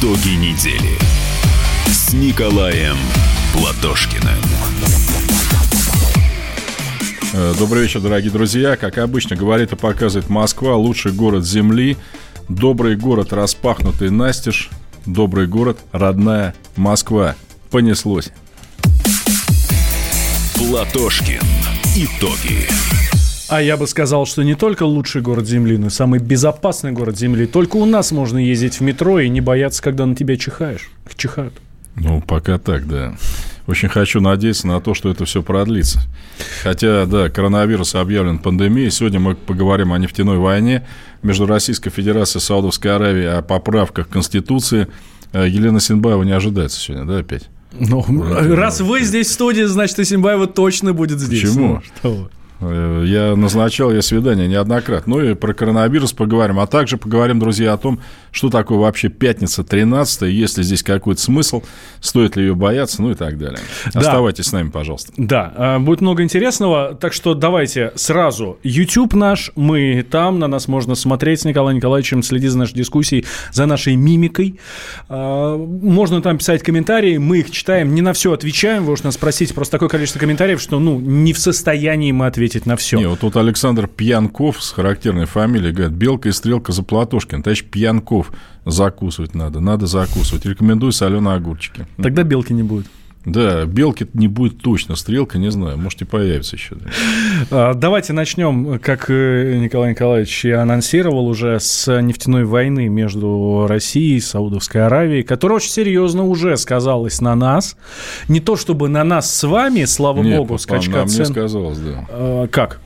Итоги недели с Николаем Платошкиным. Э, добрый вечер, дорогие друзья. Как обычно говорит и показывает Москва, лучший город Земли. Добрый город, распахнутый настежь. Добрый город, родная Москва. Понеслось. Платошкин. Итоги. А я бы сказал, что не только лучший город Земли, но и самый безопасный город Земли. Только у нас можно ездить в метро и не бояться, когда на тебя чихаешь. Чихают. Ну, пока так, да. Очень хочу надеяться на то, что это все продлится. Хотя, да, коронавирус объявлен пандемией. Сегодня мы поговорим о нефтяной войне между Российской Федерацией и Саудовской Аравией, о поправках Конституции. Э, Елена Синбаева не ожидается сегодня, да, опять? Ну, раз вы здесь в студии, значит, и Синбаева точно будет здесь. Почему? Ну, что Я назначал ей свидание неоднократно. Ну и про коронавирус поговорим. А также поговорим, друзья, о том, что такое вообще пятница 13 есть ли здесь какой-то смысл, стоит ли ее бояться, ну и так далее. Да. Оставайтесь с нами, пожалуйста. Да, э, будет много интересного, так что давайте сразу. YouTube наш, мы там, на нас можно смотреть с Николаем Николаевичем, следить за нашей дискуссией, за нашей мимикой. Э, Можно там писать комментарии, мы их читаем, не на все отвечаем, вы уж нас спросите, просто такое количество комментариев, что, ну, не в состоянии мы ответить на все. Не, вот тут Александр Пьянков с характерной фамилией говорит, белка и стрелка за Платошкин. Товарищ Пьянков, закусывать надо, надо закусывать. Рекомендую соленые огурчики. Тогда белки не будет. Да, белки не будет точно, стрелка, не знаю, может и появится еще. да. А, Давайте начнем, как э, Николай Николаевич и анонсировал уже, с нефтяной войны между Россией и Саудовской Аравией, которая очень серьезно уже сказалась на нас. Не то чтобы на нас с вами, слава Нет, богу, скачка цен. сказалось, да. А, Как?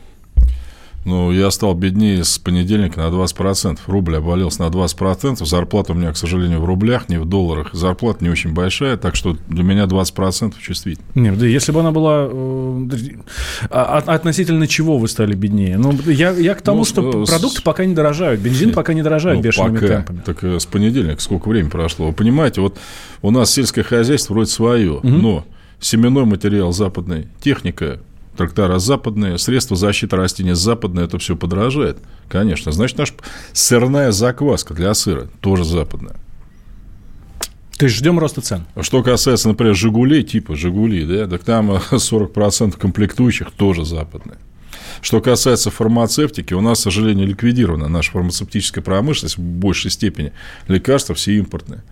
Ну, я стал беднее с понедельника на 20%. Рубль обвалился на 20%. Зарплата у меня, к сожалению, в рублях, не в долларах. Зарплата не очень большая, так что для меня 20% чувствительно. Нет, да если бы она была... э, а- а- Относительно чего вы стали беднее? Ну, я, я к тому, Ну, что с- продукты пока не дорожают, бензин Нет. пока не дорожает Ну, бешеными пока. темпами. Так э, с понедельника сколько времени прошло? Вы понимаете, вот у нас сельское хозяйство вроде свое, но семенной материал западный, техника, трактора западные, средства защиты растений западные, это все подорожает. Конечно. Значит, наша сырная закваска для сыра тоже западная. То есть ждем роста цен. Что касается, например, «Жигулей», типа «Жигули», да, так там э, 40% комплектующих тоже западные. Что касается фармацевтики, у нас, к сожалению, ликвидирована наша фармацевтическая промышленность в большей степени. Лекарства все импортные.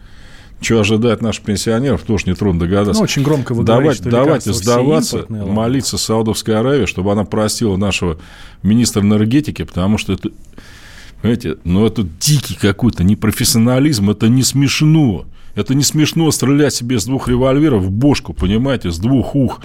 Что ожидает наших пенсионеров, тоже нетрудно догадаться. Ну, очень громко вы Давать- говорите, что давайте сдаваться, молиться Саудовской Аравии, чтобы она простила нашего министра энергетики, потому что это, понимаете, ну это дикий какой-то непрофессионализм, это не смешно. Это не смешно стрелять себе с двух револьверов в бошку, понимаете, с двух ух.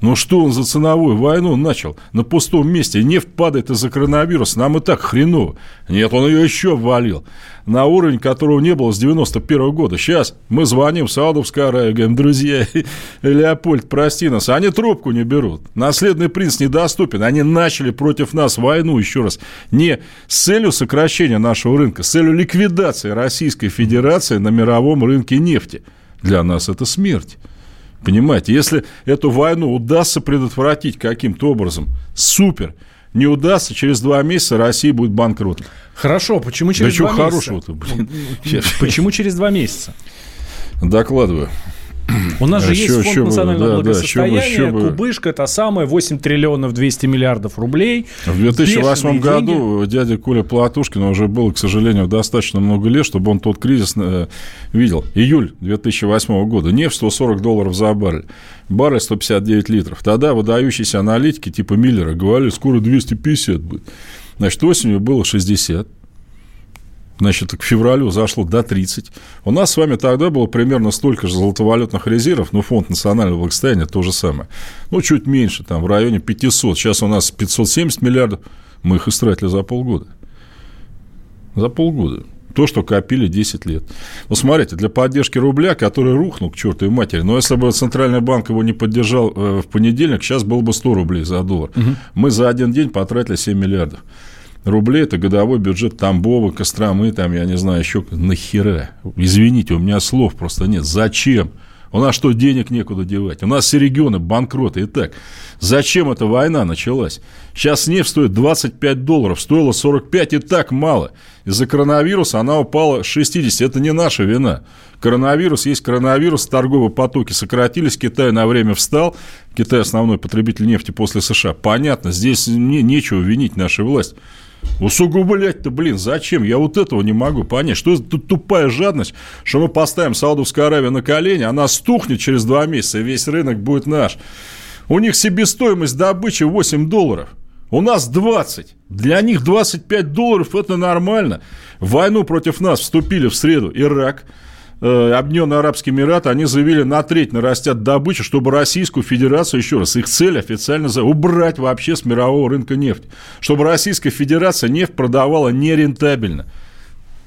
Ну что он за ценовую войну начал? На пустом месте нефть падает из-за коронавируса. Нам и так хреново. Нет, он ее еще ввалил. На уровень, которого не было с 91 года. Сейчас мы звоним в Саудовскую Аравию, говорим, друзья, Леопольд, прости нас. Они трубку не берут. Наследный принц недоступен. Они начали против нас войну, еще раз, не с целью сокращения нашего рынка, с целью ликвидации Российской Федерации на мировом рынке нефти. Для нас это смерть. Понимаете, если эту войну удастся предотвратить каким-то образом, супер. Не удастся, через два месяца Россия будет банкротом. Хорошо, почему через да чего два месяца? хорошего-то, блин. Почему через два месяца? Докладываю. У нас же А есть чё- фонд бы, национального да, да, благосостояния, чё бы. кубышка, это самое, 8 триллионов 200 миллиардов рублей. В 2008 Бешеные году дядя Коля Платушкин уже было, к сожалению, достаточно много лет, чтобы он тот кризис э, видел. Июль 2008 года. Нефть 140 долларов за баррель. Баррель 159 литров. Тогда выдающиеся аналитики типа Миллера говорили, скоро 250 будет. Значит, осенью было 60. Значит, к февралю зашло до 30. У нас с вами тогда было примерно столько же золотовалютных резервов, ну, фонд национального благосостояния то же самое. Ну, чуть меньше, там, в районе 500. Сейчас у нас 570 миллиардов. Мы их истратили за полгода. За полгода. То, что копили 10 лет. Ну, смотрите, для поддержки рубля, который рухнул к чертовой матери, но если бы Центральный банк его не поддержал э, в понедельник, сейчас было бы 100 рублей за доллар. Мы за один день потратили 7 миллиардов рублей. Это годовой бюджет Тамбова, Костромы, там, я не знаю, еще нахера. Извините, у меня слов просто нет. Зачем? У нас что, денег некуда девать? У нас все регионы банкроты. Итак, зачем эта война началась? Сейчас нефть стоит 25 долларов, стоила 45 и так мало. Из-за коронавируса она упала 60. Это не наша вина. Коронавирус есть коронавирус, торговые потоки сократились, Китай на время встал. Китай основной потребитель нефти после США. Понятно, здесь не, нечего винить нашей власть. Усугублять-то, блин, зачем? Я вот этого не могу понять. Что это тупая жадность, что мы поставим Саудовскую Аравию на колени, она стухнет через два месяца, и весь рынок будет наш. У них себестоимость добычи 8 долларов. У нас 20. Для них 25 долларов – это нормально. В войну против нас вступили в среду Ирак – Объединенные Арабские Эмираты, они заявили, на треть нарастят добычу, чтобы Российскую Федерацию, еще раз, их цель официально за убрать вообще с мирового рынка нефть. Чтобы Российская Федерация нефть продавала нерентабельно.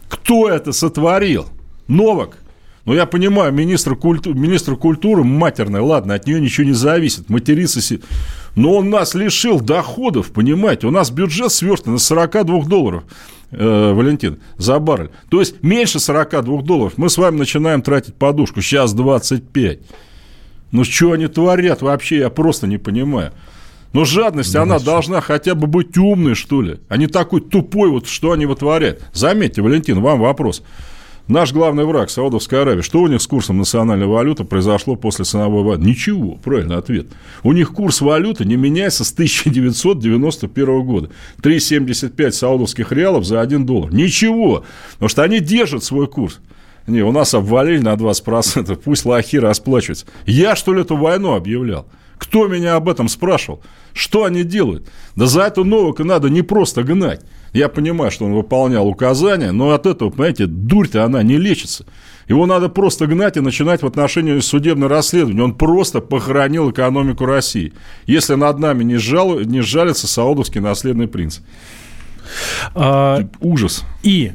Кто это сотворил? Новак. Ну, я понимаю, министр, культу... министр культуры матерная, ладно, от нее ничего не зависит, материться... Си... Но он нас лишил доходов, понимаете? У нас бюджет сверстан на 42 долларов э, Валентин, за баррель. То есть меньше 42 долларов мы с вами начинаем тратить подушку. Сейчас 25. Ну, что они творят вообще, я просто не понимаю. Но жадность, да, она что? должна хотя бы быть умной, что ли, а не такой тупой, вот что они вытворяют. Заметьте, Валентин, вам вопрос. Наш главный враг, Саудовская Аравия, что у них с курсом национальной валюты произошло после ценовой войны? Ничего, правильный ответ. У них курс валюты не меняется с 1991 года. 3,75 саудовских реалов за 1 доллар. Ничего, потому что они держат свой курс. Не, у нас обвалили на 20%, пусть лохи расплачиваются. Я, что ли, эту войну объявлял? Кто меня об этом спрашивал? Что они делают? Да за эту Новака надо не просто гнать. Я понимаю, что он выполнял указания, но от этого, понимаете, дурь-то она не лечится. Его надо просто гнать и начинать в отношении судебного расследования. Он просто похоронил экономику России. Если над нами не, жал, не жалится саудовский наследный принц. А, Ужас. И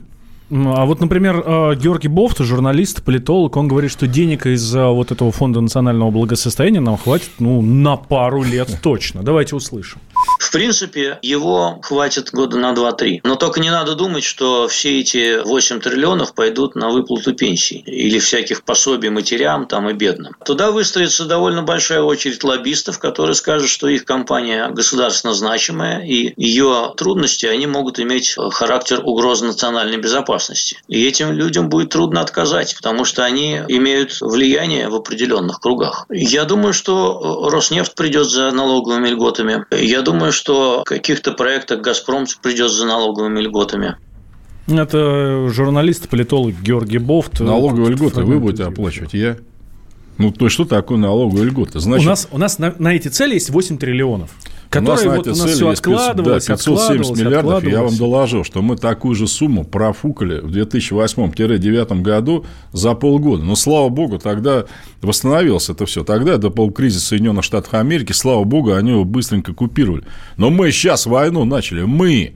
а вот, например, э, Георгий Бофт, журналист, политолог, он говорит, что денег из вот этого фонда национального благосостояния нам хватит ну, на пару лет точно. Давайте услышим. В принципе, его хватит года на 2-3. Но только не надо думать, что все эти 8 триллионов пойдут на выплату пенсий или всяких пособий матерям там и бедным. Туда выстроится довольно большая очередь лоббистов, которые скажут, что их компания государственно значимая, и ее трудности они могут иметь характер угрозы национальной безопасности. И этим людям будет трудно отказать, потому что они имеют влияние в определенных кругах. Я думаю, что Роснефть придет за налоговыми льготами. Я думаю, думаю, что в каких-то проектах «Газпром» придет за налоговыми льготами. Это журналист, политолог Георгий Бофт. Налоговые льготы вы будете оплачивать, я? Ну, то есть, что такое налоговые льготы? Значит, у нас, у нас на, на эти цели есть 8 триллионов. Которые у нас, вот, у нас все откладывалось, да, 570 миллиардов, я вам доложил, что мы такую же сумму профукали в 2008-2009 году за полгода. Но, слава богу, тогда восстановилось это все. Тогда, до полкризиса Соединенных Штатов Америки, слава богу, они его быстренько купировали. Но мы сейчас войну начали, мы,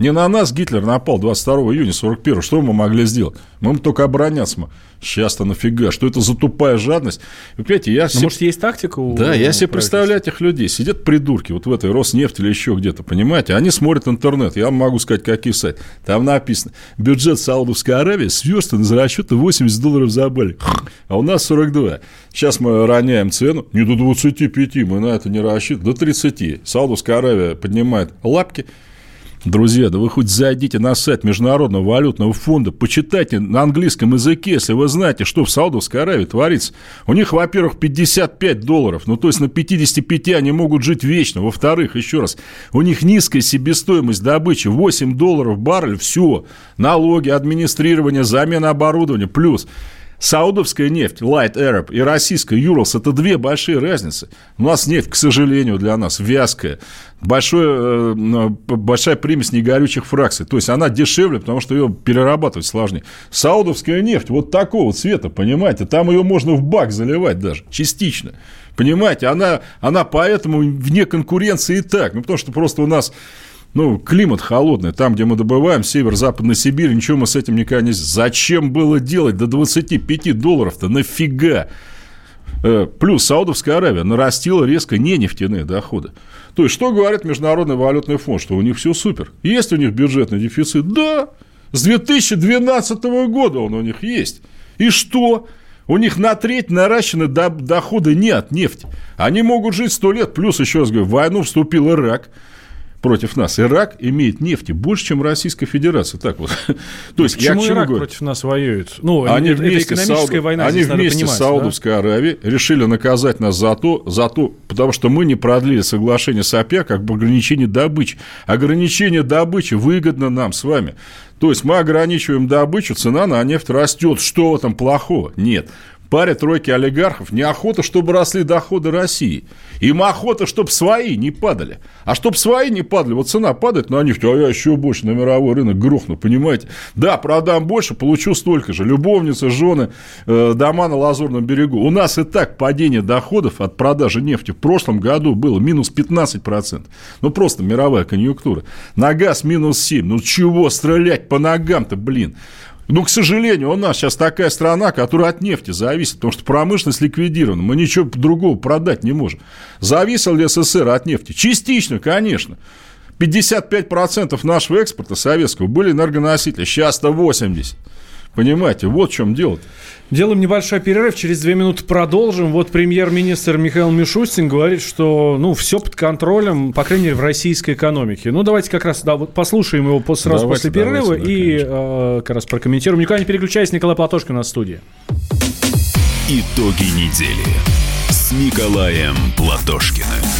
не на нас Гитлер напал 22 июня 41 Что мы могли сделать? Мы только обороняться. Сейчас-то нафига? Что это за тупая жадность? Вы понимаете, я... Ну, себе... может, есть тактика у Да, я себе представляю этих людей. Сидят придурки вот в этой Роснефти или еще где-то, понимаете? Они смотрят интернет. Я могу сказать, какие сайты. Там написано, бюджет Саудовской Аравии сверстан из расчета 80 долларов за баррель. А у нас 42. Сейчас мы роняем цену. Не до 25, мы на это не рассчитываем. До 30. Саудовская Аравия поднимает лапки, Друзья, да вы хоть зайдите на сайт Международного валютного фонда, почитайте на английском языке, если вы знаете, что в Саудовской Аравии творится. У них, во-первых, 55 долларов, ну то есть на 55 они могут жить вечно. Во-вторых, еще раз, у них низкая себестоимость добычи, 8 долларов баррель, все. Налоги, администрирование, замена оборудования, плюс Саудовская нефть, Light Arab, и российская Юралс – это две большие разницы. У нас нефть, к сожалению, для нас вязкая. Большое, э, большая примесь негорючих фракций. То есть, она дешевле, потому что ее перерабатывать сложнее. Саудовская нефть вот такого цвета, понимаете? Там ее можно в бак заливать даже, частично. Понимаете, она, она поэтому вне конкуренции и так. Ну, потому что просто у нас ну, климат холодный, там, где мы добываем, север-западная Сибирь, ничего мы с этим никогда не... Зачем было делать до 25 долларов-то? Нафига? Э, плюс Саудовская Аравия нарастила резко не нефтяные доходы. То есть, что говорит Международный валютный фонд? Что у них все супер. Есть у них бюджетный дефицит? Да. С 2012 года он у них есть. И что? У них на треть наращены доходы не от нефти. Они могут жить сто лет. Плюс, еще раз говорю, в войну вступил Ирак против нас. Ирак имеет нефти больше, чем Российская Федерация. Так вот. То есть, Почему Ирак говорю? против нас воюет? Ну, они это, вместе экономическая Сауд... война, Они вместе с Саудовской да? Аравией решили наказать нас за то, за то, потому что мы не продлили соглашение с ОПЕК как бы ограничение добычи. Ограничение добычи выгодно нам с вами. То есть мы ограничиваем добычу, цена на нефть растет. Что в этом плохого? Нет паре тройки олигархов неохота, чтобы росли доходы России. Им охота, чтобы свои не падали. А чтобы свои не падали, вот цена падает на нефть, а я еще больше на мировой рынок грохну, понимаете? Да, продам больше, получу столько же. Любовницы, жены, э, дома на Лазурном берегу. У нас и так падение доходов от продажи нефти в прошлом году было минус 15%. Ну, просто мировая конъюнктура. На газ минус 7. Ну, чего стрелять по ногам-то, блин? Ну, к сожалению, у нас сейчас такая страна, которая от нефти зависит, потому что промышленность ликвидирована. Мы ничего другого продать не можем. Зависел ли СССР от нефти? Частично, конечно. 55% нашего экспорта советского были энергоносители, сейчас-то 80%. Понимаете, вот в чем дело. -то. Делаем небольшой перерыв, через две минуты продолжим. Вот премьер-министр Михаил Мишустин говорит, что ну, все под контролем, по крайней мере, в российской экономике. Ну, давайте как раз да, вот послушаем его после, сразу давайте, после перерыва давайте, и э, как раз прокомментируем. Никуда не переключайся, Николай Платошкин в студии. Итоги недели с Николаем Платошкиным.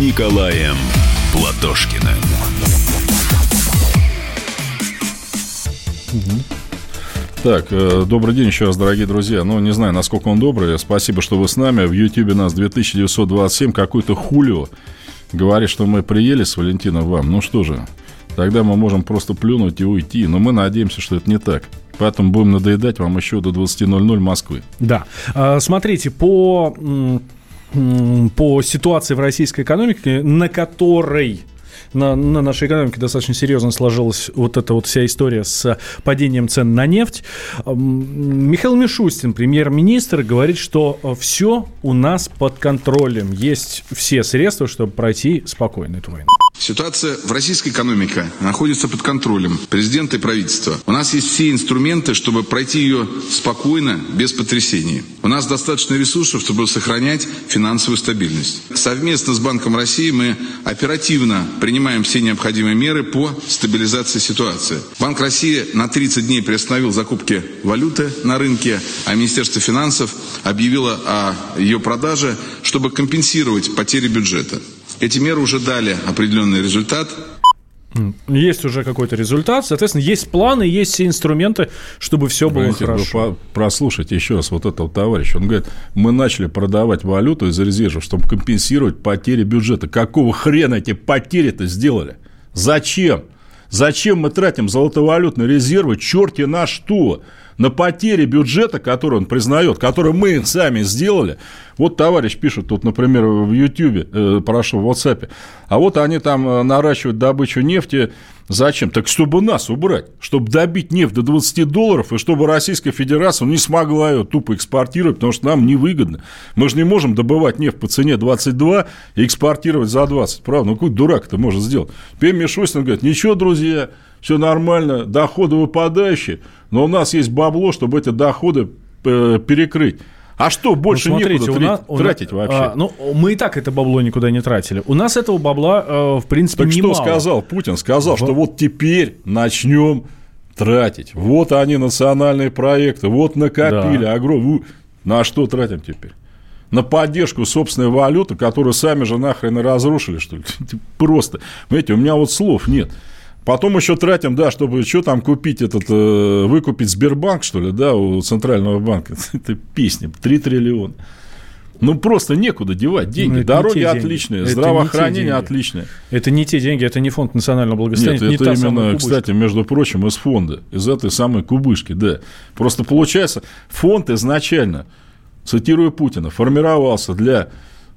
Николаем Платошкиным. Так, э, добрый день еще раз, дорогие друзья. Ну, не знаю, насколько он добрый. Спасибо, что вы с нами. В Ютьюбе нас 2927. Какой-то хулио говорит, что мы приели с Валентином вам. Ну что же, тогда мы можем просто плюнуть и уйти. Но мы надеемся, что это не так. Поэтому будем надоедать вам еще до 20.00 Москвы. Да. А, смотрите, по по ситуации в российской экономике, на которой на, на нашей экономике достаточно серьезно сложилась вот эта вот вся история с падением цен на нефть. Михаил Мишустин, премьер-министр, говорит, что все у нас под контролем. Есть все средства, чтобы пройти спокойно эту войну. Ситуация в российской экономике находится под контролем президента и правительства. У нас есть все инструменты, чтобы пройти ее спокойно, без потрясений. У нас достаточно ресурсов, чтобы сохранять финансовую стабильность. Совместно с Банком России мы оперативно принимаем все необходимые меры по стабилизации ситуации. Банк России на 30 дней приостановил закупки валюты на рынке, а Министерство финансов объявило о ее продаже, чтобы компенсировать потери бюджета. Эти меры уже дали определенный результат. Есть уже какой-то результат, соответственно, есть планы, есть все инструменты, чтобы все было Валентин, хорошо. Вы прослушайте еще раз вот этого товарища. Он говорит, мы начали продавать валюту из резервов, чтобы компенсировать потери бюджета. Какого хрена эти потери-то сделали? Зачем? Зачем мы тратим золотовалютные резервы? Черти на что? На потери бюджета, который он признает, который мы сами сделали. Вот товарищ пишет тут, например, в Ютьюбе, э, прошу, в WhatsApp, а вот они там э, наращивают добычу нефти. Зачем? Так чтобы нас убрать, чтобы добить нефть до 20 долларов, и чтобы Российская Федерация не смогла ее тупо экспортировать, потому что нам невыгодно. Мы же не можем добывать нефть по цене 22 и экспортировать за 20, правда? Ну, какой дурак это может сделать? Теперь Мишустин говорит, ничего, друзья, все нормально, доходы выпадающие, но у нас есть бабло, чтобы эти доходы э, перекрыть. А что, больше ну, смотрите, некуда у нас, тратить у нас, вообще? А, ну, мы и так это бабло никуда не тратили. У нас этого бабла, э, в принципе, так немало. что сказал Путин? Сказал, что вот теперь начнем тратить. Вот они, национальные проекты, вот накопили да. огромные. На что тратим теперь? на поддержку собственной валюты, которую сами же нахрен и разрушили, что ли. Просто. Понимаете, у меня вот слов нет. Потом еще тратим, да, чтобы что там купить этот, э, выкупить Сбербанк, что ли, да, у Центрального банка. Это песня, 3 триллиона. Ну, просто некуда девать деньги. Ну, Дороги отличные, это здравоохранение отличное. Это не те деньги, это не фонд национального благосостояния. Нет, это, не именно, кстати, между прочим, из фонда, из этой самой кубышки, да. Просто получается, фонд изначально, цитирую Путина, формировался для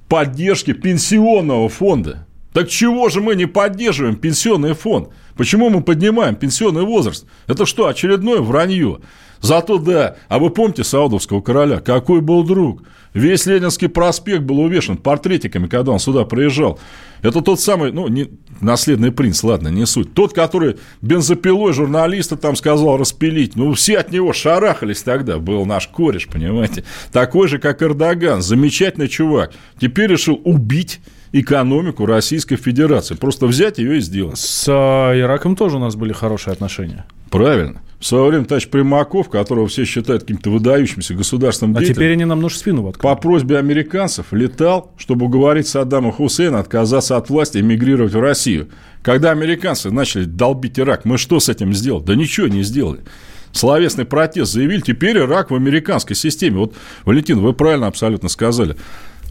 поддержки пенсионного фонда. Так чего же мы не поддерживаем пенсионный фонд? Почему мы поднимаем пенсионный возраст? Это что, очередное вранье? Зато да, а вы помните Саудовского короля? Какой был друг? Весь Ленинский проспект был увешан портретиками, когда он сюда приезжал. Это тот самый, ну, не, наследный принц, ладно, не суть. Тот, который бензопилой журналиста там сказал распилить. Ну, все от него шарахались тогда. Был наш кореш, понимаете. Такой же, как Эрдоган. Замечательный чувак. Теперь решил убить экономику Российской Федерации. Просто взять ее и сделать. С э, Ираком тоже у нас были хорошие отношения. Правильно. В свое время товарищ Примаков, которого все считают каким-то выдающимся государственным деятелем. А теперь они нам нужно спину воткнули. По просьбе американцев летал, чтобы уговорить Саддама Хусейна отказаться от власти и эмигрировать в Россию. Когда американцы начали долбить Ирак, мы что с этим сделали? Да ничего не сделали. Словесный протест заявили, теперь Ирак в американской системе. Вот, Валентин, вы правильно абсолютно сказали.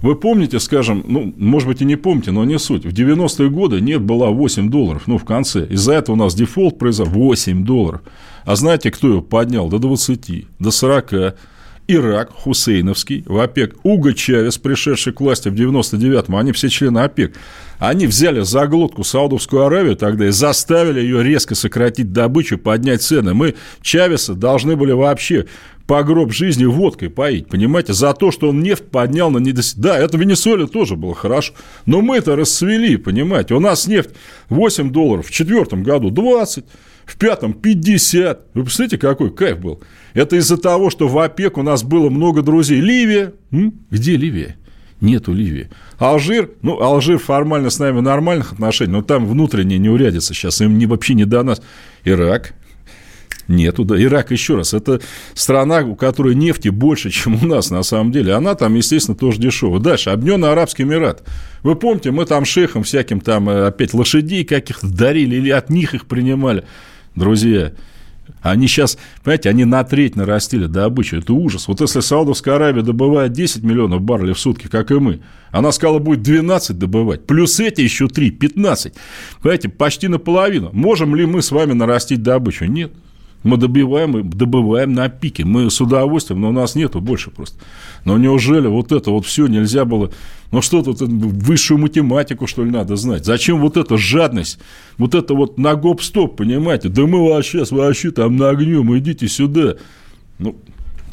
Вы помните, скажем, ну, может быть, и не помните, но не суть. В 90-е годы нет была 8 долларов, ну, в конце. Из-за этого у нас дефолт произошел 8 долларов. А знаете, кто его поднял? До 20, до 40. Ирак, Хусейновский, в ОПЕК, Уго Чавес, пришедший к власти в 99-м, они все члены ОПЕК, они взяли за глотку Саудовскую Аравию тогда и заставили ее резко сократить добычу, поднять цены. Мы Чавеса должны были вообще по гроб жизни водкой поить, понимаете, за то, что он нефть поднял на недос... Да, это в Венесуэле тоже было хорошо, но мы это расцвели, понимаете, у нас нефть 8 долларов, в четвертом году 20, в пятом 50. Вы представляете, какой кайф был? Это из-за того, что в ОПЕК у нас было много друзей. Ливия? М? Где Ливия? Нету Ливии. Алжир, ну, Алжир формально с нами в нормальных отношениях, но там внутренне не сейчас, им не, вообще не до нас. Ирак, Нету, да. Ирак, еще раз, это страна, у которой нефти больше, чем у нас на самом деле. Она там, естественно, тоже дешевая. Дальше, Объединенный Арабский Эмират. Вы помните, мы там шейхам всяким там э, опять лошадей каких-то дарили или от них их принимали. Друзья, они сейчас, понимаете, они на треть нарастили добычу. Это ужас. Вот если Саудовская Аравия добывает 10 миллионов баррелей в сутки, как и мы, она сказала, будет 12 добывать. Плюс эти еще 3, 15. Понимаете, почти наполовину. Можем ли мы с вами нарастить добычу? Нет. Мы добиваем, добываем на пике. Мы с удовольствием, но у нас нету больше просто. Но неужели вот это вот все нельзя было... Ну что тут, высшую математику, что ли, надо знать? Зачем вот эта жадность? Вот это вот на гоп-стоп, понимаете? Да мы вас сейчас вообще там нагнем, идите сюда. Ну,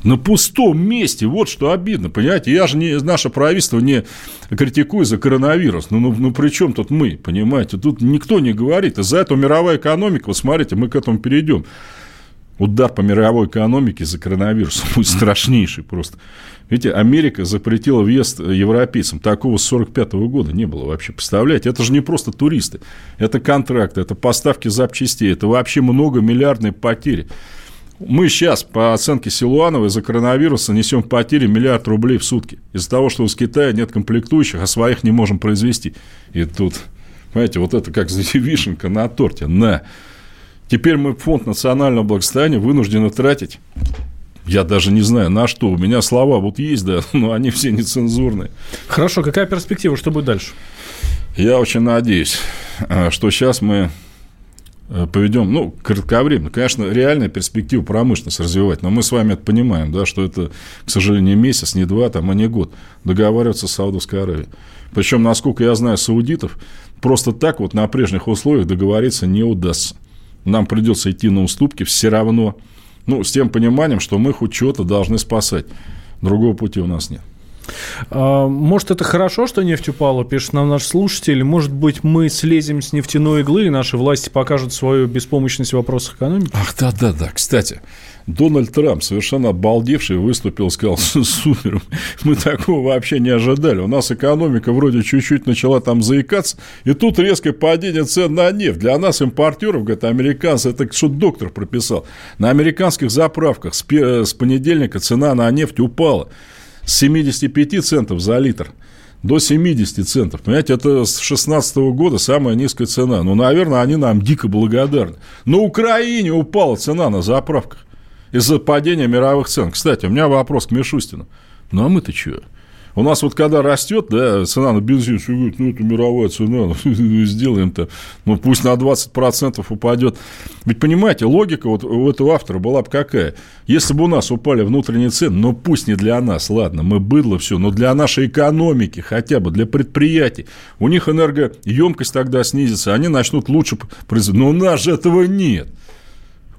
на пустом месте, вот что обидно, понимаете? Я же не, наше правительство не критикую за коронавирус, ну, ну, ну при чем тут мы, понимаете? Тут никто не говорит, из-за этого мировая экономика, вот смотрите, мы к этому перейдем удар по мировой экономике за коронавирусом будет страшнейший просто. Видите, Америка запретила въезд европейцам. Такого с 1945 года не было вообще. Представляете, это же не просто туристы. Это контракты, это поставки запчастей, это вообще многомиллиардные потери. Мы сейчас, по оценке Силуанова, из-за коронавируса несем потери миллиард рублей в сутки. Из-за того, что у Китая нет комплектующих, а своих не можем произвести. И тут, понимаете, вот это как вишенка на торте. На. Теперь мы фонд национального благосостояния вынуждены тратить я даже не знаю, на что. У меня слова вот есть, да, но они все нецензурные. Хорошо, какая перспектива, что будет дальше? Я очень надеюсь, а, что сейчас мы э, поведем, ну, кратковременно. Конечно, реальная перспектива промышленность развивать, но мы с вами это понимаем, да, что это, к сожалению, месяц, не два, там, а не год договариваться с Саудовской Аравией. Причем, насколько я знаю саудитов, просто так вот на прежних условиях договориться не удастся нам придется идти на уступки все равно. Ну, с тем пониманием, что мы хоть что-то должны спасать. Другого пути у нас нет. А, может, это хорошо, что нефть упала, пишет нам наш слушатель. Может быть, мы слезем с нефтяной иглы, и наши власти покажут свою беспомощность в вопросах экономики? Ах, да-да-да. Кстати, Дональд Трамп, совершенно обалдевший, выступил, сказал, супер, мы такого вообще не ожидали. У нас экономика вроде чуть-чуть начала там заикаться, и тут резкое падение цен на нефть. Для нас, импортеров, говорят, американцы, это что доктор прописал. На американских заправках с понедельника цена на нефть упала с 75 центов за литр до 70 центов. Понимаете, это с 2016 года самая низкая цена. Ну, наверное, они нам дико благодарны. На Украине упала цена на заправках из-за падения мировых цен. Кстати, у меня вопрос к Мишустину. Ну, а мы-то чего? У нас вот когда растет, да, цена на бензин, все говорят, ну, это мировая цена, сделаем-то, ну, пусть на 20% упадет. Ведь, понимаете, логика вот у этого автора была бы какая? Если бы у нас упали внутренние цены, ну, пусть не для нас, ладно, мы быдло все, но для нашей экономики хотя бы, для предприятий. У них энергоемкость тогда снизится, они начнут лучше производить. Но у нас же этого нет.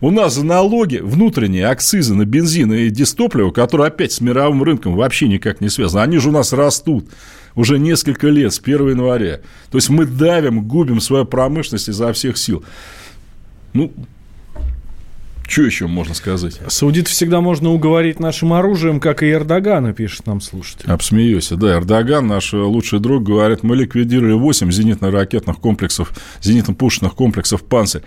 У нас за налоги внутренние акцизы на бензин и дистопливо, которые опять с мировым рынком вообще никак не связаны, они же у нас растут уже несколько лет, с 1 января. То есть мы давим, губим свою промышленность изо всех сил. Ну, что еще можно сказать? Саудит всегда можно уговорить нашим оружием, как и Эрдогана, пишет нам слушатель. Обсмеюсь. Да, Эрдоган, наш лучший друг, говорит, мы ликвидировали 8 зенитно-ракетных комплексов, зенитно-пушечных комплексов «Панцирь»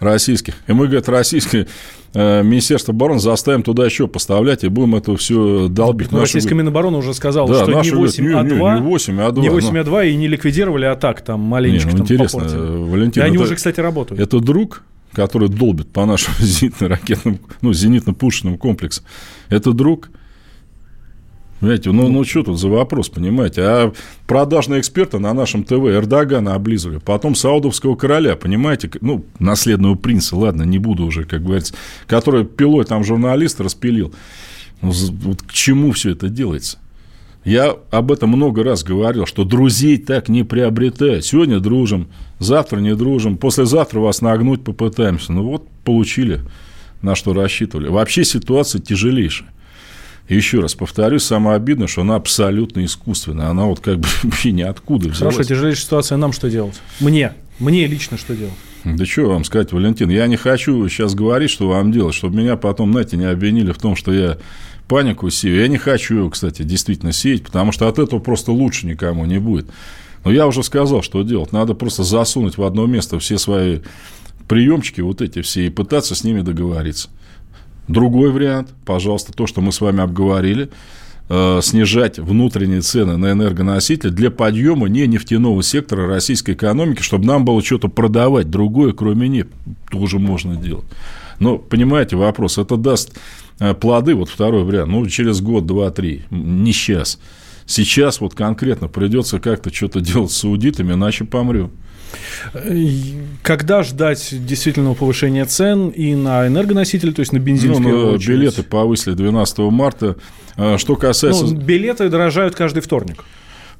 российских. И мы, говорит, российское э, Министерство обороны заставим туда еще поставлять, и будем это все долбить. Ну, российская Минобороны уже сказала, да, что не 8, говорят, а 2, не, не 8, а 2. Не 8, а 2, и не ликвидировали, а так там маленечко не, ну, там интересно, попортили. Валентин, и они это, уже, кстати, работают. Это друг, который долбит по нашему зенитно-ракетным, ну, зенитно-пушечным комплексам. Это друг – Понимаете, ну, ну что тут за вопрос, понимаете? А продажные эксперты на нашем ТВ Эрдогана облизывали, потом саудовского короля, понимаете? Ну, наследного принца, ладно, не буду уже, как говорится, который пилой там журналист распилил. Ну, вот к чему все это делается? Я об этом много раз говорил, что друзей так не приобретают. Сегодня дружим, завтра не дружим, послезавтра вас нагнуть попытаемся. Ну вот получили, на что рассчитывали. Вообще ситуация тяжелейшая еще раз повторюсь, самое обидное, что она абсолютно искусственная. Она вот как бы ниоткуда взялась. Хорошо, тяжелейшая ситуация, нам что делать? Мне, мне лично что делать? Да что вам сказать, Валентин, я не хочу сейчас говорить, что вам делать, чтобы меня потом, знаете, не обвинили в том, что я панику сею. Я не хочу ее, кстати, действительно сеять, потому что от этого просто лучше никому не будет. Но я уже сказал, что делать. Надо просто засунуть в одно место все свои приемчики вот эти все и пытаться с ними договориться. Другой вариант, пожалуйста, то, что мы с вами обговорили, э, снижать внутренние цены на энергоносители для подъема не нефтяного сектора российской экономики, чтобы нам было что-то продавать другое, кроме нефти, тоже можно делать. Но, понимаете, вопрос, это даст э, плоды, вот второй вариант, ну, через год, два, три, не сейчас. Сейчас вот конкретно придется как-то что-то делать с аудитами, иначе помрем. Когда ждать действительного повышения цен и на энергоносители, то есть на бензин? Ну, билеты повысили 12 марта. А, что касается... Ну, билеты дорожают каждый вторник.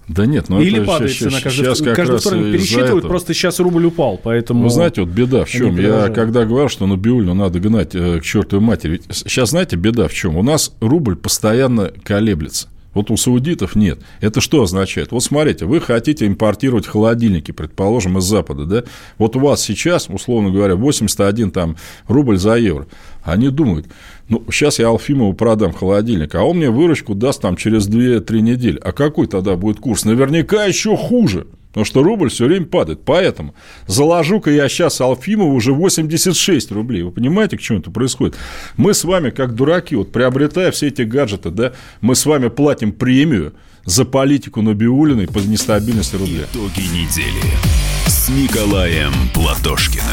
Да нет, ну Или это падает цена каждый, сейчас как каждый вторник пересчитывают, просто сейчас рубль упал, поэтому... Вы знаете, вот беда в чем? Я когда говорил, что на Биулину надо гнать э, к чертовой матери, ведь сейчас знаете, беда в чем? У нас рубль постоянно колеблется. Вот у саудитов нет. Это что означает? Вот смотрите, вы хотите импортировать холодильники, предположим, из Запада, да? Вот у вас сейчас, условно говоря, 81 там, рубль за евро. Они думают, ну, сейчас я Алфимову продам холодильник, а он мне выручку даст там через 2-3 недели. А какой тогда будет курс? Наверняка еще хуже. Потому что рубль все время падает. Поэтому заложу-ка я сейчас Алфимову уже 86 рублей. Вы понимаете, к чему это происходит? Мы с вами, как дураки, вот приобретая все эти гаджеты, да, мы с вами платим премию за политику Набиулиной по нестабильности рубля. Итоги недели с Николаем Платошкиным.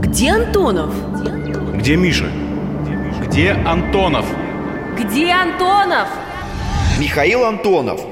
Где Антонов? Где Миша? Где Антонов? Где Антонов? Михаил Антонов –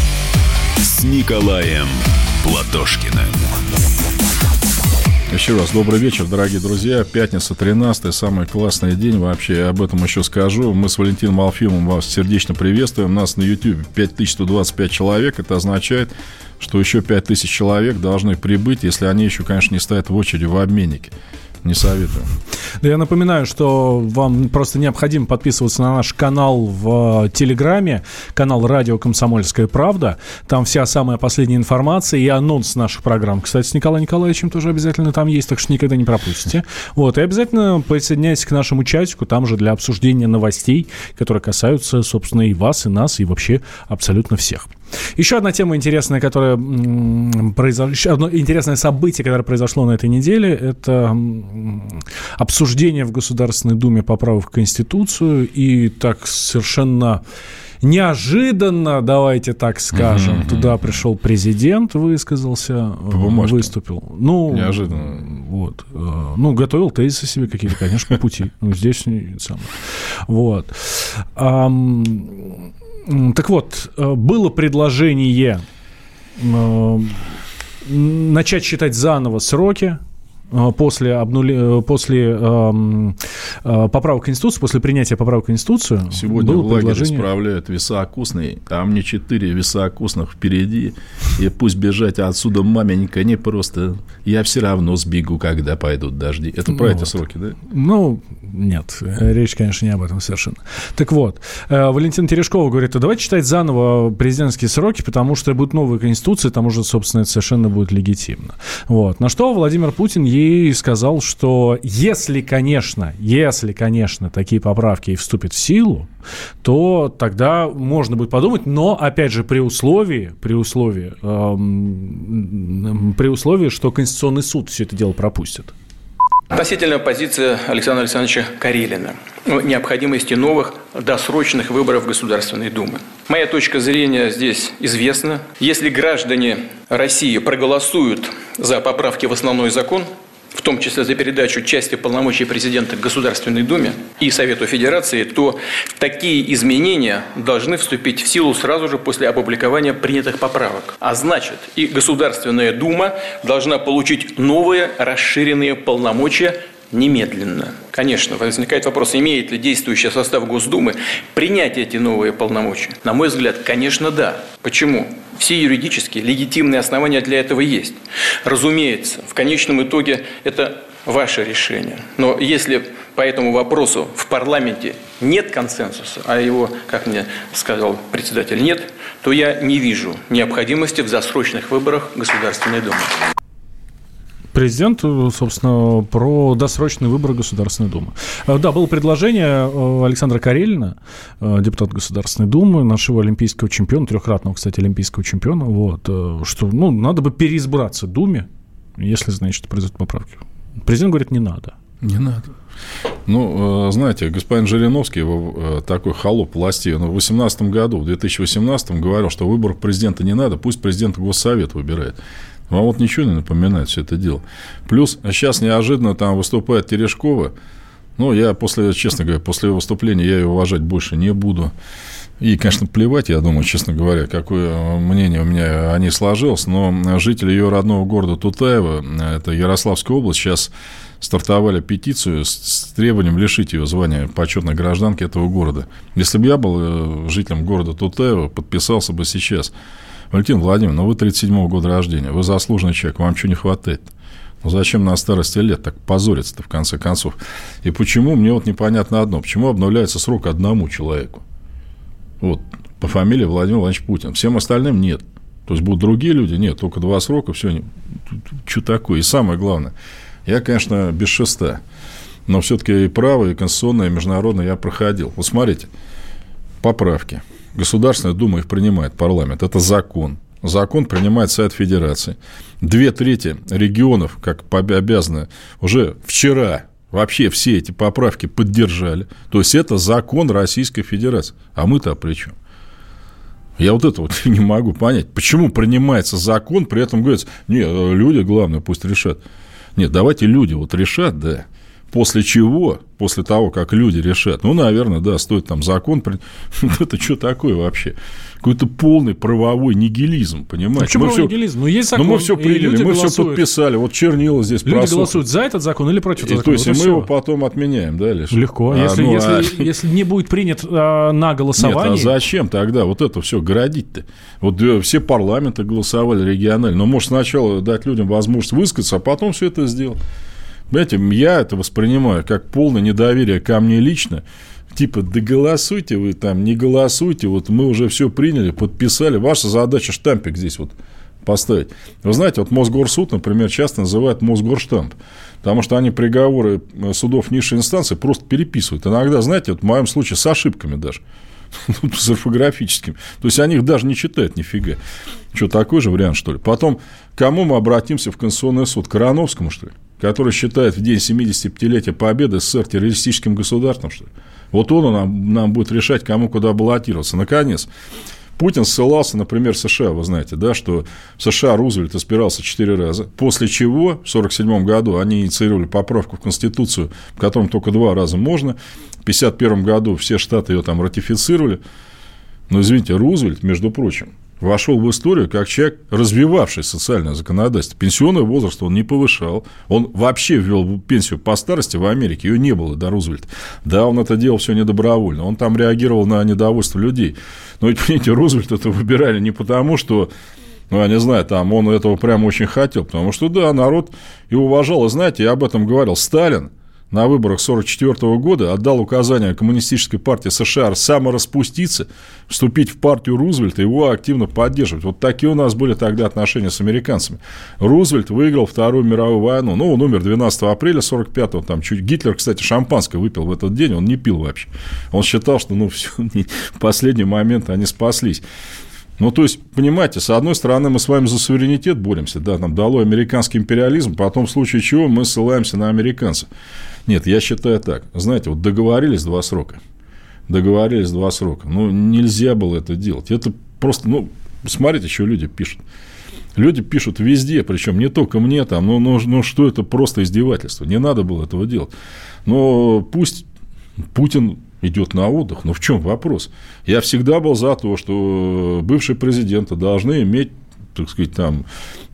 Николаем Платошкиным. Еще раз добрый вечер, дорогие друзья. Пятница 13 самый классный день вообще. Об этом еще скажу. Мы с Валентином Алфимом вас сердечно приветствуем. Нас на YouTube 5125 человек. Это означает, что еще 5000 человек должны прибыть, если они еще, конечно, не стоят в очереди в обменнике. Не советую. Да я напоминаю, что вам просто необходимо подписываться на наш канал в Телеграме, канал «Радио Комсомольская правда». Там вся самая последняя информация и анонс наших программ. Кстати, с Николаем Николаевичем тоже обязательно там есть, так что никогда не пропустите. Вот, и обязательно присоединяйтесь к нашему чатику, там же для обсуждения новостей, которые касаются, собственно, и вас, и нас, и вообще абсолютно всех. Еще одна тема интересная, которая произошло, одно интересное событие, которое произошло на этой неделе, это обсуждение в Государственной Думе поправок в Конституцию и так совершенно неожиданно, давайте так скажем, mm-hmm. туда пришел президент, высказался, По бумажке. выступил. Ну, неожиданно. Вот. Э, ну, готовил тезисы себе какие-то, конечно, по пути. Ну, здесь самое. Вот. Так вот, э, было предложение э, начать считать заново сроки Э, после, обнули... После э, э, поправок Конституции, после принятия поправок Конституцию, Сегодня было в лагере предложение... справляют веса окусные, а мне четыре веса окусных впереди, и пусть бежать отсюда маменька не просто, я все равно сбегу, когда пойдут дожди. Это про ну, эти вот. сроки, да? Ну, нет, речь, конечно, не об этом совершенно. Так вот, э, Валентин Терешкова говорит, а давайте читать заново президентские сроки, потому что будут новые конституции, там уже, собственно, это совершенно будет легитимно. Вот. На что Владимир Путин ей сказал, что если, конечно, если, конечно, такие поправки и вступят в силу, то тогда можно будет подумать, но, опять же, при условии, при условии, эм, при условии, что Конституционный суд все это дело пропустит. Относительно позиции Александра Александровича Карелина о необходимости новых досрочных выборов Государственной Думы. Моя точка зрения здесь известна. Если граждане России проголосуют за поправки в основной закон, в том числе за передачу части полномочий президента Государственной Думе и Совету Федерации, то такие изменения должны вступить в силу сразу же после опубликования принятых поправок. А значит, и Государственная Дума должна получить новые расширенные полномочия немедленно. Конечно, возникает вопрос, имеет ли действующий состав Госдумы принять эти новые полномочия? На мой взгляд, конечно, да. Почему? Все юридические, легитимные основания для этого есть. Разумеется, в конечном итоге это ваше решение. Но если по этому вопросу в парламенте нет консенсуса, а его, как мне сказал председатель, нет, то я не вижу необходимости в засрочных выборах Государственной Думы. Президент, собственно, про досрочный выбор Государственной Думы. Э, да, было предложение э, Александра Карелина, э, депутата Государственной Думы, нашего олимпийского чемпиона, трехкратного, кстати, олимпийского чемпиона, вот, что, ну, надо бы переизбраться Думе, если, значит, произойдут поправки. Президент говорит, не надо. Не надо. Ну, знаете, господин Жириновский, такой холоп власти, он в 2018 году, в 2018 говорил, что выборов президента не надо, пусть президент Госсовет выбирает. Вам вот ничего не напоминает все это дело. Плюс сейчас неожиданно там выступает Терешкова. Ну, я после, честно говоря, после выступления я ее уважать больше не буду. И, конечно, плевать, я думаю, честно говоря, какое мнение у меня о ней сложилось, но жители ее родного города Тутаева, это Ярославская область, сейчас стартовали петицию с требованием лишить ее звания почетной гражданки этого города. Если бы я был э, жителем города Тутаева, подписался бы сейчас. Валентин Владимирович, ну вы 37-го года рождения, вы заслуженный человек, вам чего не хватает? Ну зачем на старости лет так позориться-то в конце концов? И почему, мне вот непонятно одно, почему обновляется срок одному человеку? Вот, по фамилии Владимир Владимирович Путин. Всем остальным нет. То есть будут другие люди? Нет, только два срока, все. Что такое? И самое главное, я, конечно, без шеста, но все-таки и право, и конституционное, и международное я проходил. Вот смотрите, поправки – Государственная Дума их принимает, парламент. Это закон. Закон принимает Совет Федерации. Две трети регионов, как обязаны, уже вчера вообще все эти поправки поддержали. То есть, это закон Российской Федерации. А мы-то при чем? Я вот это вот не могу понять. Почему принимается закон, при этом говорится, нет, люди, главное, пусть решат. Нет, давайте люди вот решат, да. После чего, после того, как люди решат, ну, наверное, да, стоит там закон, это что такое вообще? Какой-то полный правовой нигилизм, понимаете? Ну, мы все, нигилизм? Ну, есть закон, ну, мы все приняли, мы все подписали, вот чернила здесь Люди просохли. голосуют за этот закон или против этого закона? То есть, вот мы его потом отменяем, да, лишь? Легко. А, если, ну, если, а... если не будет принят а, на голосование... Нет, а зачем тогда вот это все городить-то? Вот э, все парламенты голосовали регионально, но, может, сначала дать людям возможность высказаться, а потом все это сделать. Понимаете, я это воспринимаю как полное недоверие ко мне лично. Типа, да голосуйте вы там, не голосуйте, вот мы уже все приняли, подписали. Ваша задача штампик здесь вот поставить. Вы знаете, вот Мосгорсуд, например, часто называют Мосгорштамп, потому что они приговоры судов низшей инстанции просто переписывают. Иногда, знаете, вот в моем случае с ошибками даже с орфографическим. То есть, они их даже не читают нифига. Что, такой же вариант, что ли? Потом, кому мы обратимся в Конституционный суд? Короновскому, что ли? Который считает в день 75-летия Победы СССР террористическим государством, что ли? Вот он нам, нам будет решать, кому куда баллотироваться. Наконец, Путин ссылался, например, США, вы знаете, да, что в США Рузвельт избирался четыре раза, после чего в 1947 году они инициировали поправку в Конституцию, в котором только два раза можно, в 1951 году все штаты ее там ратифицировали, но, извините, Рузвельт, между прочим, вошел в историю как человек, развивавший социальное законодательство. Пенсионный возраст он не повышал. Он вообще ввел пенсию по старости в Америке. Ее не было до Рузвельта. Да, он это делал все недобровольно. Он там реагировал на недовольство людей. Но ведь, понимаете, Рузвельт это выбирали не потому, что ну, я не знаю, там он этого прямо очень хотел, потому что, да, народ и уважал. И знаете, я об этом говорил. Сталин – на выборах 1944 года отдал указание Коммунистической партии США самораспуститься, вступить в партию Рузвельта и его активно поддерживать. Вот такие у нас были тогда отношения с американцами. Рузвельт выиграл Вторую мировую войну. Ну, он умер 12 апреля 45-го. Там чуть... Гитлер, кстати, шампанское выпил в этот день. Он не пил вообще. Он считал, что ну, все, в последний момент они спаслись. Ну, то есть, понимаете, с одной стороны, мы с вами за суверенитет боремся, да, нам дало американский империализм, потом в случае чего мы ссылаемся на американцев. Нет, я считаю так. Знаете, вот договорились два срока. Договорились два срока. Ну, нельзя было это делать. Это просто, ну, смотрите, что люди пишут. Люди пишут везде, причем не только мне там, ну, ну, ну что это просто издевательство. Не надо было этого делать. Но пусть Путин идет на отдых. Но в чем вопрос? Я всегда был за то, что бывшие президенты должны иметь так сказать, там,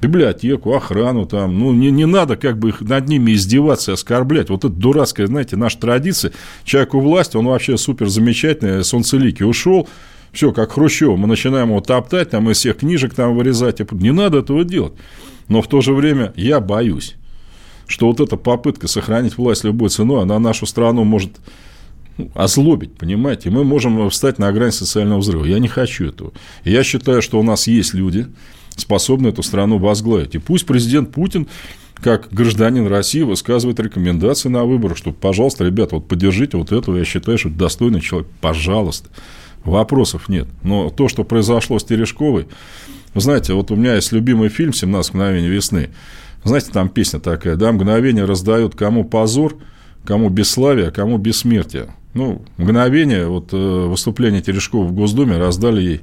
библиотеку, охрану, там, ну, не, не надо как бы их над ними издеваться, оскорблять. Вот это дурацкая, знаете, наша традиция. Человек у власти, он вообще супер замечательный, солнцеликий ушел, все, как Хрущев, мы начинаем его топтать, там, из всех книжек там вырезать. Не надо этого делать. Но в то же время я боюсь, что вот эта попытка сохранить власть любой ценой, она нашу страну может озлобить, понимаете? Мы можем встать на грань социального взрыва. Я не хочу этого. Я считаю, что у нас есть люди, способны эту страну возглавить. И пусть президент Путин как гражданин России высказывает рекомендации на выборах, что, пожалуйста, ребята, вот поддержите вот этого, я считаю, что это достойный человек, пожалуйста. Вопросов нет. Но то, что произошло с Терешковой, знаете, вот у меня есть любимый фильм «17 мгновений весны». Знаете, там песня такая, да, мгновения раздают кому позор, кому бесславие, а кому бессмертие. Ну, мгновение, вот э, выступление Терешкова в Госдуме раздали ей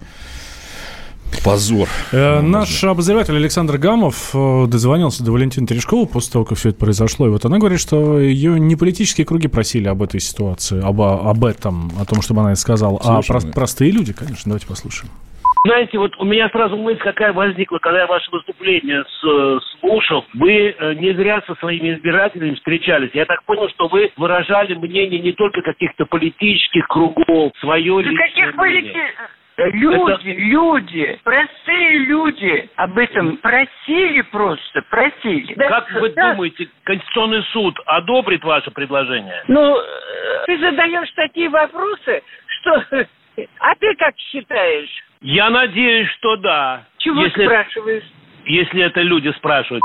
Позор. Э, наш обозреватель Александр Гамов э, дозвонился до Валентины Терешковой после того, как все это произошло. И вот она говорит, что ее не политические круги просили об этой ситуации, об, об этом, о том, чтобы она это сказала, а про, простые люди, конечно. Давайте послушаем. Знаете, вот у меня сразу мысль какая возникла, когда я ваше выступление с, слушал. Вы э, не зря со своими избирателями встречались. Я так понял, что вы выражали мнение не только каких-то политических кругов, свое да личное каких мнение. Люди, Это... люди, простые люди об этом просили просто, просили. Как да, вы да. думаете, Конституционный суд одобрит ваше предложение? Ну, э, ты задаешь такие вопросы, что... А ты как считаешь? Я надеюсь, что да. Чего если... спрашиваешь? Если это люди спрашивают.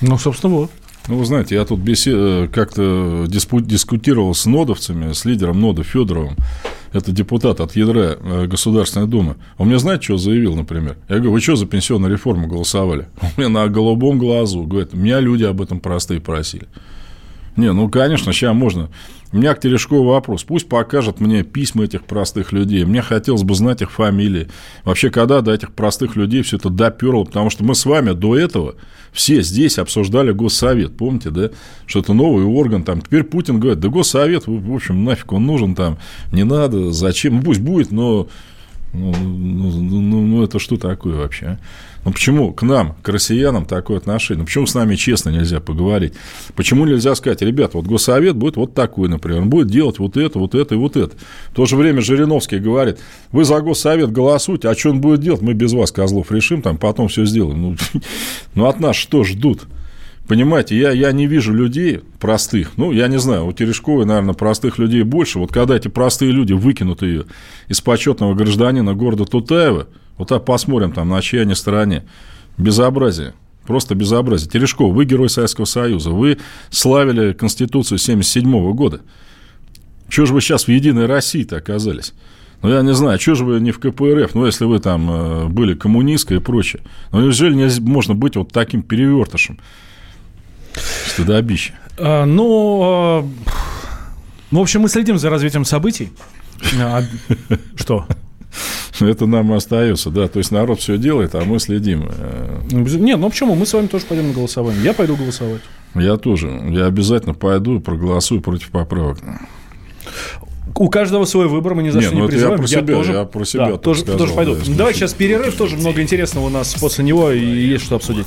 Ну, собственно, вот. Ну, вы знаете, я тут бесед... Э, как-то диспут... дискутировал с нодовцами, с лидером нода Федоровым. Это депутат от ядра э, Государственной Думы. Он мне, знаете, что заявил, например? Я говорю, вы что за пенсионную реформу голосовали? У меня на голубом глазу, говорит, меня люди об этом простые просили. Не, ну, конечно, сейчас можно. У меня к Терешкову вопрос. Пусть покажет мне письма этих простых людей. Мне хотелось бы знать их фамилии. Вообще, когда до этих простых людей все это доперло, потому что мы с вами до этого все здесь обсуждали Госсовет, помните, да? Что это новый орган там. Теперь Путин говорит, да Госсовет, в общем, нафиг он нужен там, не надо, зачем, ну, пусть будет, но ну, ну, ну, ну, это что такое вообще? А? Ну, почему к нам, к россиянам такое отношение? Ну, почему с нами честно нельзя поговорить? Почему нельзя сказать, ребята, вот Госсовет будет вот такой, например, он будет делать вот это, вот это и вот это. В то же время Жириновский говорит, вы за Госсовет голосуйте, а что он будет делать, мы без вас, козлов, решим, там потом все сделаем. Ну, ну от нас что ждут? Понимаете, я, я не вижу людей простых. Ну, я не знаю, у Терешковой, наверное, простых людей больше. Вот когда эти простые люди выкинут ее из почетного гражданина города Тутаева, вот так посмотрим там, на чьей они стороне. Безобразие. Просто безобразие. Терешков, вы герой Советского Союза. Вы славили Конституцию 1977 года. Чего же вы сейчас в Единой России-то оказались? Ну, я не знаю, что же вы не в КПРФ, ну, если вы там э, были коммунисткой и прочее. Ну, неужели не можно быть вот таким перевертышем? Стыдобище. А, ну, а, в общем, мы следим за развитием событий. А, что? Это нам и остается, да. То есть народ все делает, а мы следим. Нет, ну почему? Мы с вами тоже пойдем на голосование. Я пойду голосовать. Я тоже. Я обязательно пойду и проголосую против поправок. У каждого свой выбор, мы ни за Не, что ну не это я призываем. про себя, тоже, я про себя да, тоже, сказал, тоже пойду. да, Давай сейчас перерыв, тоже много интересного у нас после него, и есть что обсудить.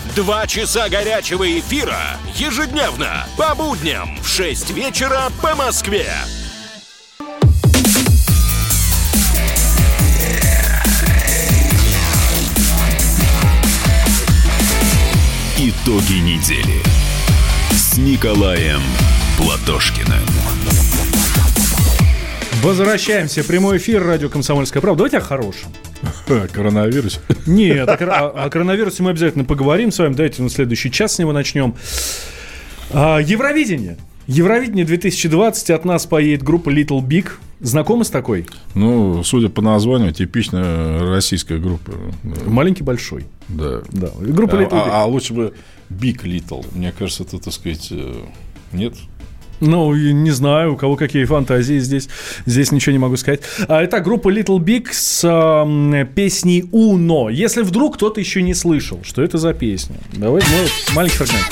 Два часа горячего эфира ежедневно по будням в 6 вечера по Москве. Итоги недели с Николаем Платошкиным. Возвращаемся. Прямой эфир радио «Комсомольская правда». Давайте о хорошем. Коронавирус. Нет, о, кор- о- о коронавирусе мы обязательно поговорим с вами. Давайте на следующий час с него начнем. А, Евровидение. Евровидение 2020 от нас поедет группа Little Big. Знакомы с такой? Ну, судя по названию, типичная российская группа. Маленький большой. Да. Да. Группа а, Little Big. а- а лучше бы Big Little. Мне кажется, это, так сказать, э, нет. Ну, не знаю, у кого какие фантазии здесь. Здесь ничего не могу сказать. А, итак, группа Little Big с песней «Уно». Если вдруг кто-то еще не слышал, что это за песня. Давайте, ну, вот маленький фрагмент.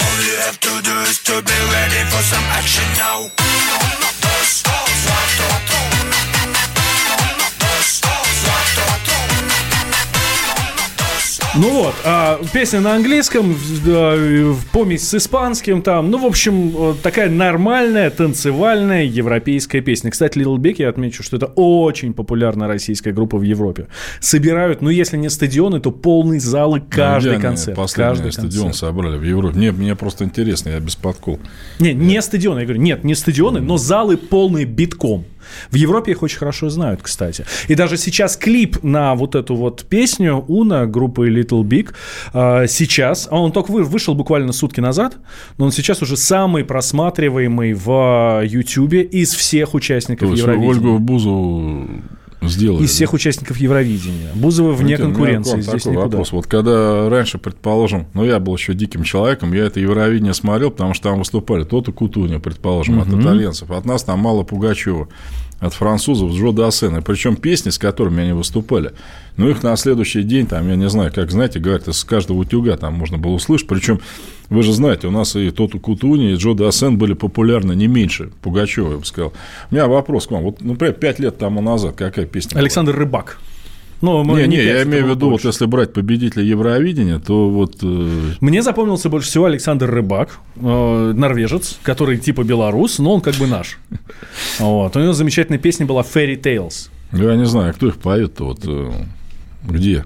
All you have to do is to be ready for some action now. Ну вот, а, песня на английском, в- в помесь с испанским там. Ну, в общем, э, такая нормальная, танцевальная европейская песня. Кстати, Little Big, я отмечу, что это очень популярная российская группа в Европе. Собирают, ну, если не стадионы, то полные залы каждый Ну, концерт. Последний каждый стадион концерт. собрали в Европе. Мне, мне просто интересно, я без подкол. Не, не стадионы, я говорю, нет, не стадионы, но залы полные битком. В Европе их очень хорошо знают, кстати. И даже сейчас клип на вот эту вот песню Уна группы Little Big э, сейчас, а он только вы- вышел буквально сутки назад, но он сейчас уже самый просматриваемый в Ютьюбе из всех участников Евровидения. Ольгу Бузову сделали. Из всех участников Евровидения. Бузова вне Знаете, у меня к конкуренции, здесь такой никуда. вопрос. Вот когда раньше, предположим, ну, я был еще диким человеком, я это Евровидение смотрел, потому что там выступали то-то Кутуня, предположим, от Мгм. итальянцев. От нас там мало Пугачева. От французов Джо Дассена. Причем песни, с которыми они выступали, ну, их на следующий день, там, я не знаю, как, знаете, говорят, из каждого утюга там можно было услышать. Причем, вы же знаете, у нас и Тоту Кутуни, и Джо Дассен были популярны не меньше Пугачева, я бы сказал. У меня вопрос к вам. Вот, например, пять лет тому назад какая песня была? Александр Рыбак. Ну, мы Не, не, пять, я это имею в виду, больше. вот если брать победителя Евровидения, то вот... э, Мне запомнился больше всего Александр Рыбак, э, норвежец, который типа белорус, но он как бы наш. Вот. У него замечательная песня была Fairy Tales. я не знаю, кто их поет-то, вот э, где.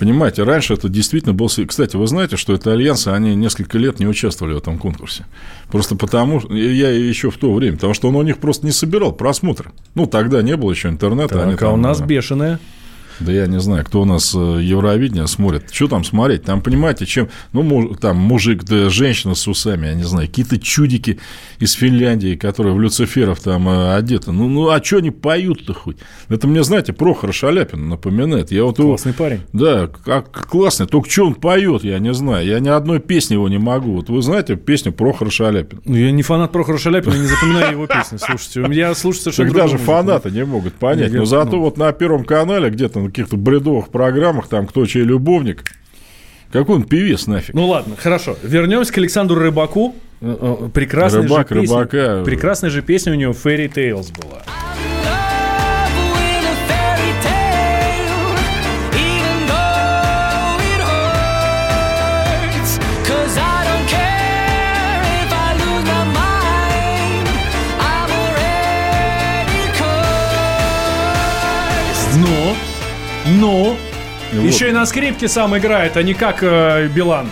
Понимаете, раньше это действительно был... Кстати, вы знаете, что итальянцы, они несколько лет не участвовали в этом конкурсе. Просто потому, я еще в то время, потому что он у них просто не собирал просмотры. Ну, тогда не было еще интернета. они Так, а там, у нас э, бешеная. Да я не знаю, кто у нас э, Евровидение смотрит. Что там смотреть? Там, понимаете, чем... Ну, там мужик, да женщина с усами, я не знаю, какие-то чудики из Финляндии, которые в Люциферов там э, одеты. Ну, ну а что они поют-то хоть? Это мне, знаете, Прохор Шаляпин напоминает. Я вот его- Классный парень. Да, как классный. Только что он поет, я не знаю. Я ни одной песни его не могу. Вот вы знаете песню Прохора Шаляпина? Ну, Я не фанат Прохора Шаляпина, не запоминаю его песни. Слушайте, я слушаю совершенно другую музыку. фанаты не могут понять. Но зато ну. вот на Первом канале где-то каких-то бредовых программах, там, кто чей любовник. Какой он певец нафиг? Ну ладно, хорошо. Вернемся к Александру Рыбаку. Э, э, Прекрасная Рыбак, же песня. рыбака. Прекрасная же песня у него Fairy Tales была. Ну, И вот. еще и на скрипке сам играет, а не как э, Билан.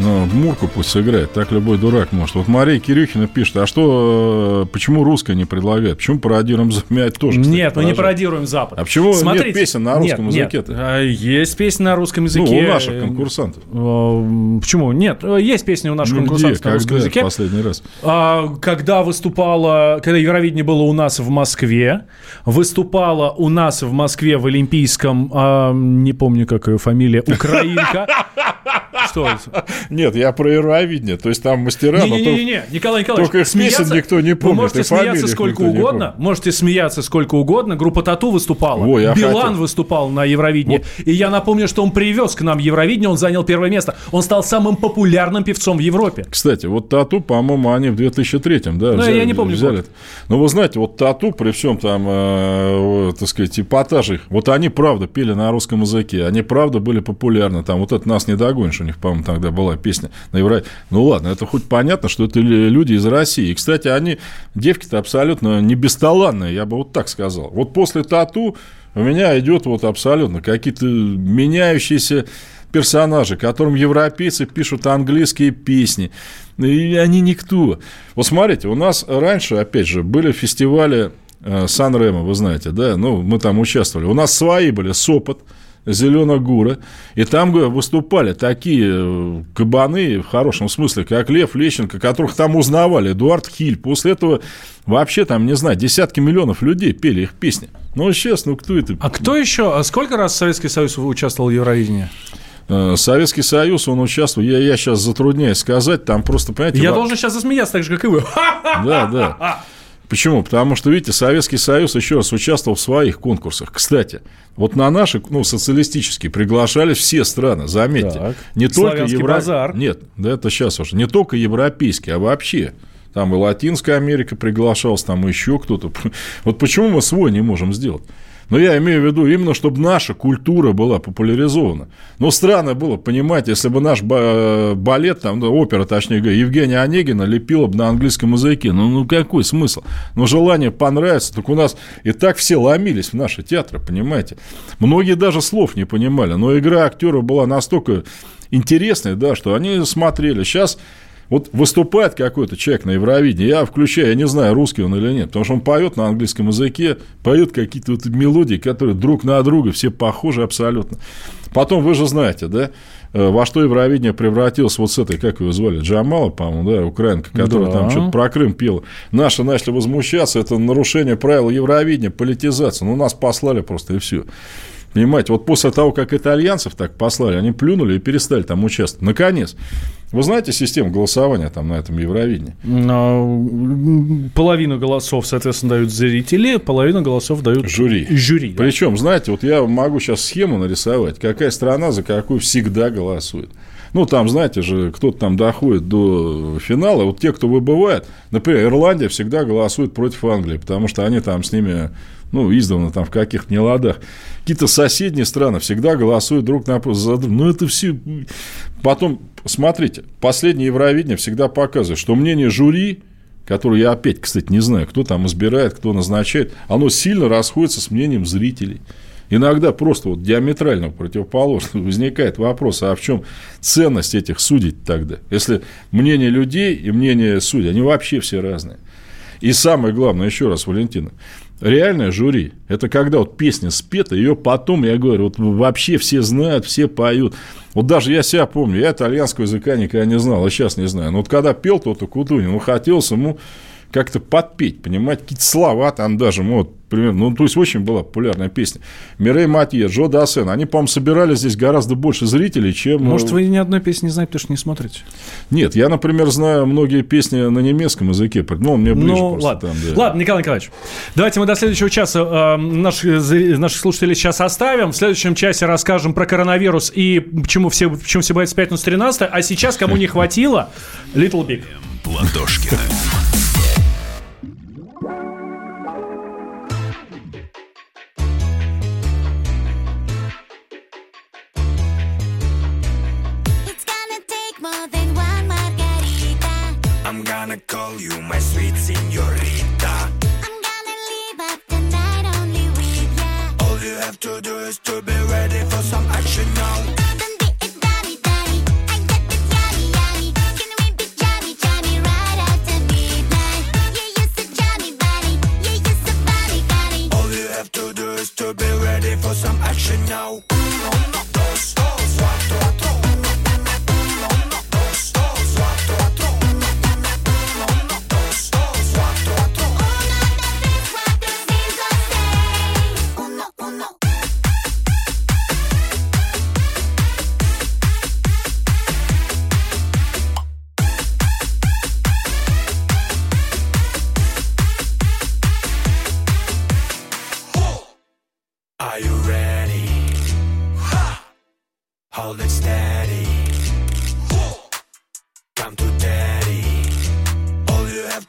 Ну, Мурку пусть сыграет, так любой дурак может. Вот Мария Кирюхина пишет, а что, э, почему русская не предлагает? Почему пародируем замять тоже? кстати, Нет, мы не пародируем Запад. А почему нет Смотрите, песен на русском нет, языке-то? нет. А, Есть песни на русском Ну, языке. у наших конкурсантов. Э, Почему? Нет, э, есть песни у наших Ну, где, конкурсантов на русском языке. последний раз? А, Когда выступала, когда Евровидение было у нас в Москве, выступала у нас в Москве в Олимпийском, а, не помню, как ее фамилия, Украинка. Что это? Нет, я про Евровидение. То есть там мастера, но Не-не-не, Николай Николаевич, только их смеяться- никто не Вы помнит, можете и фамилий смеяться сколько не угодно, можете смеяться сколько угодно. Группа Тату выступала, я Билан хотел. выступал на Евровидении. И я напомню, что он привез к нам Евровидение, он занял первое место. Он стал самым популярным певцом в Европе. Кстати, вот Тату, по-моему, они в 2003-м, да, Ну, взяли, я не помню взяли. год. Ну, вы знаете, вот Тату при всем там, э, так сказать, эпатаже вот они правда пели на русском языке, они правда были популярны, там вот это «Нас не догонишь», у них, по-моему, тогда была песня на Евро... Ну, ладно, это хоть понятно, что это лю- люди из России. И, кстати, они, девки-то абсолютно не бесталанные, я бы вот так сказал. Вот после Тату у меня идет вот абсолютно какие-то меняющиеся персонажи, которым европейцы пишут английские песни. И они никто. Вот смотрите, у нас раньше, опять же, были фестивали э, Сан-Ремо, вы знаете, да, ну, мы там участвовали. У нас свои были Сопот, Зеленогура, и там выступали такие э, кабаны, в хорошем смысле, как Лев Лещенко, которых там узнавали, Эдуард Хиль. После этого вообще там, не знаю, десятки миллионов людей пели их песни. Ну, сейчас, ну, кто это? А кто еще? А сколько раз Советский Союз участвовал в Евровидении? Э, Советский Союз, он участвовал, я, я сейчас затрудняюсь сказать, там просто, понимаете... Я во- должен сейчас засмеяться, так же, как и вы. Да, да. Почему? Потому что, видите, Советский Союз еще раз участвовал в своих конкурсах. Кстати, вот на наши, ну, социалистические, приглашались все страны, заметьте. Так. Не только евро... базар. Нет, да это сейчас уже. Не только европейские, а вообще. Там и Латинская Америка приглашалась, там еще кто-то. Вот почему мы свой не можем сделать? Но я имею в виду именно, чтобы наша культура была популяризована. Ну, странно было, понимаете, если бы наш ба- балет, там, ну, опера, точнее говоря, Евгения Онегина лепила бы на английском языке. Ну, ну, какой смысл? Ну, желание понравится, так у нас и так все ломились в наши театры, понимаете? Многие даже слов не понимали, но игра актеров была настолько интересной, да, что они смотрели. Сейчас вот выступает какой-то человек на Евровидении, я включаю, я не знаю, русский он или нет, потому что он поет на английском языке, поет какие-то вот мелодии, которые друг на друга все похожи абсолютно. Потом вы же знаете, да, э, во что Евровидение превратилось вот с этой, как ее звали, Джамала, по-моему, да, украинка, которая Да. там что-то про Крым пела. Наши начали возмущаться, это нарушение правил Евровидения, политизация. Ну, нас послали просто и все. Понимаете, вот после того, как итальянцев так послали, они плюнули и перестали там участвовать. Наконец. Вы знаете систему голосования там на этом Евровидении? Половину голосов, соответственно, дают зрители, половину голосов дают Жюри. жюри. да. Причем, знаете, вот я могу сейчас схему нарисовать, какая страна за какую всегда голосует. Ну, там, знаете же, кто-то там доходит до финала. Вот те, кто выбывает, например, Ирландия всегда голосует против Англии, потому что они там с ними, ну, издавна там в каких-то неладах. Какие-то соседние страны всегда голосуют друг напротив за друга. Ну, это все... Потом, смотрите, последнее Евровидение всегда показывает, что мнение жюри которое я опять, кстати, не знаю, кто там избирает, кто назначает, оно сильно расходится с мнением зрителей. Иногда просто вот диаметрально противоположно возникает вопрос, а в чем ценность этих судей тогда? Если мнение людей и мнение судей, они вообще все разные. И самое главное, еще раз, Валентина, реальное жюри – это когда вот песня спета, ее потом, я говорю, вот вообще все знают, все поют. Вот даже я себя помню, я итальянского языка никогда не знал, а сейчас не знаю. Но вот когда пел тот Кутунин, ну, хотелось ему как-то подпеть, понимаете, какие-то слова там даже, ну, вот, примерно, ну, то есть, очень была популярная песня. Мирей Матье, Джо Дассен, они, по-моему, собирали здесь гораздо больше зрителей, чем... Может, вы ни одной песни не знаете, потому что не смотрите? Нет, я, например, знаю многие песни на немецком языке, ну, он мне ближе Ну, просто ладно. там, да. Ладно, Николай Николаевич, давайте мы до следующего часа э, наших, зри- наших слушателей сейчас оставим. В следующем часе расскажем про коронавирус и почему все, почему все боятся пятницу 13 А сейчас, кому не хватило, Little Big. Платошкина. To do is to be ready for some action now. All you have to do is to be ready for some action now.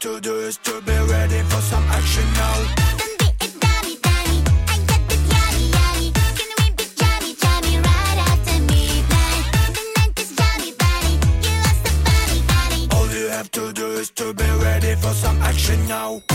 To do is to be ready for some action now. All you have to do is to be ready for some action now.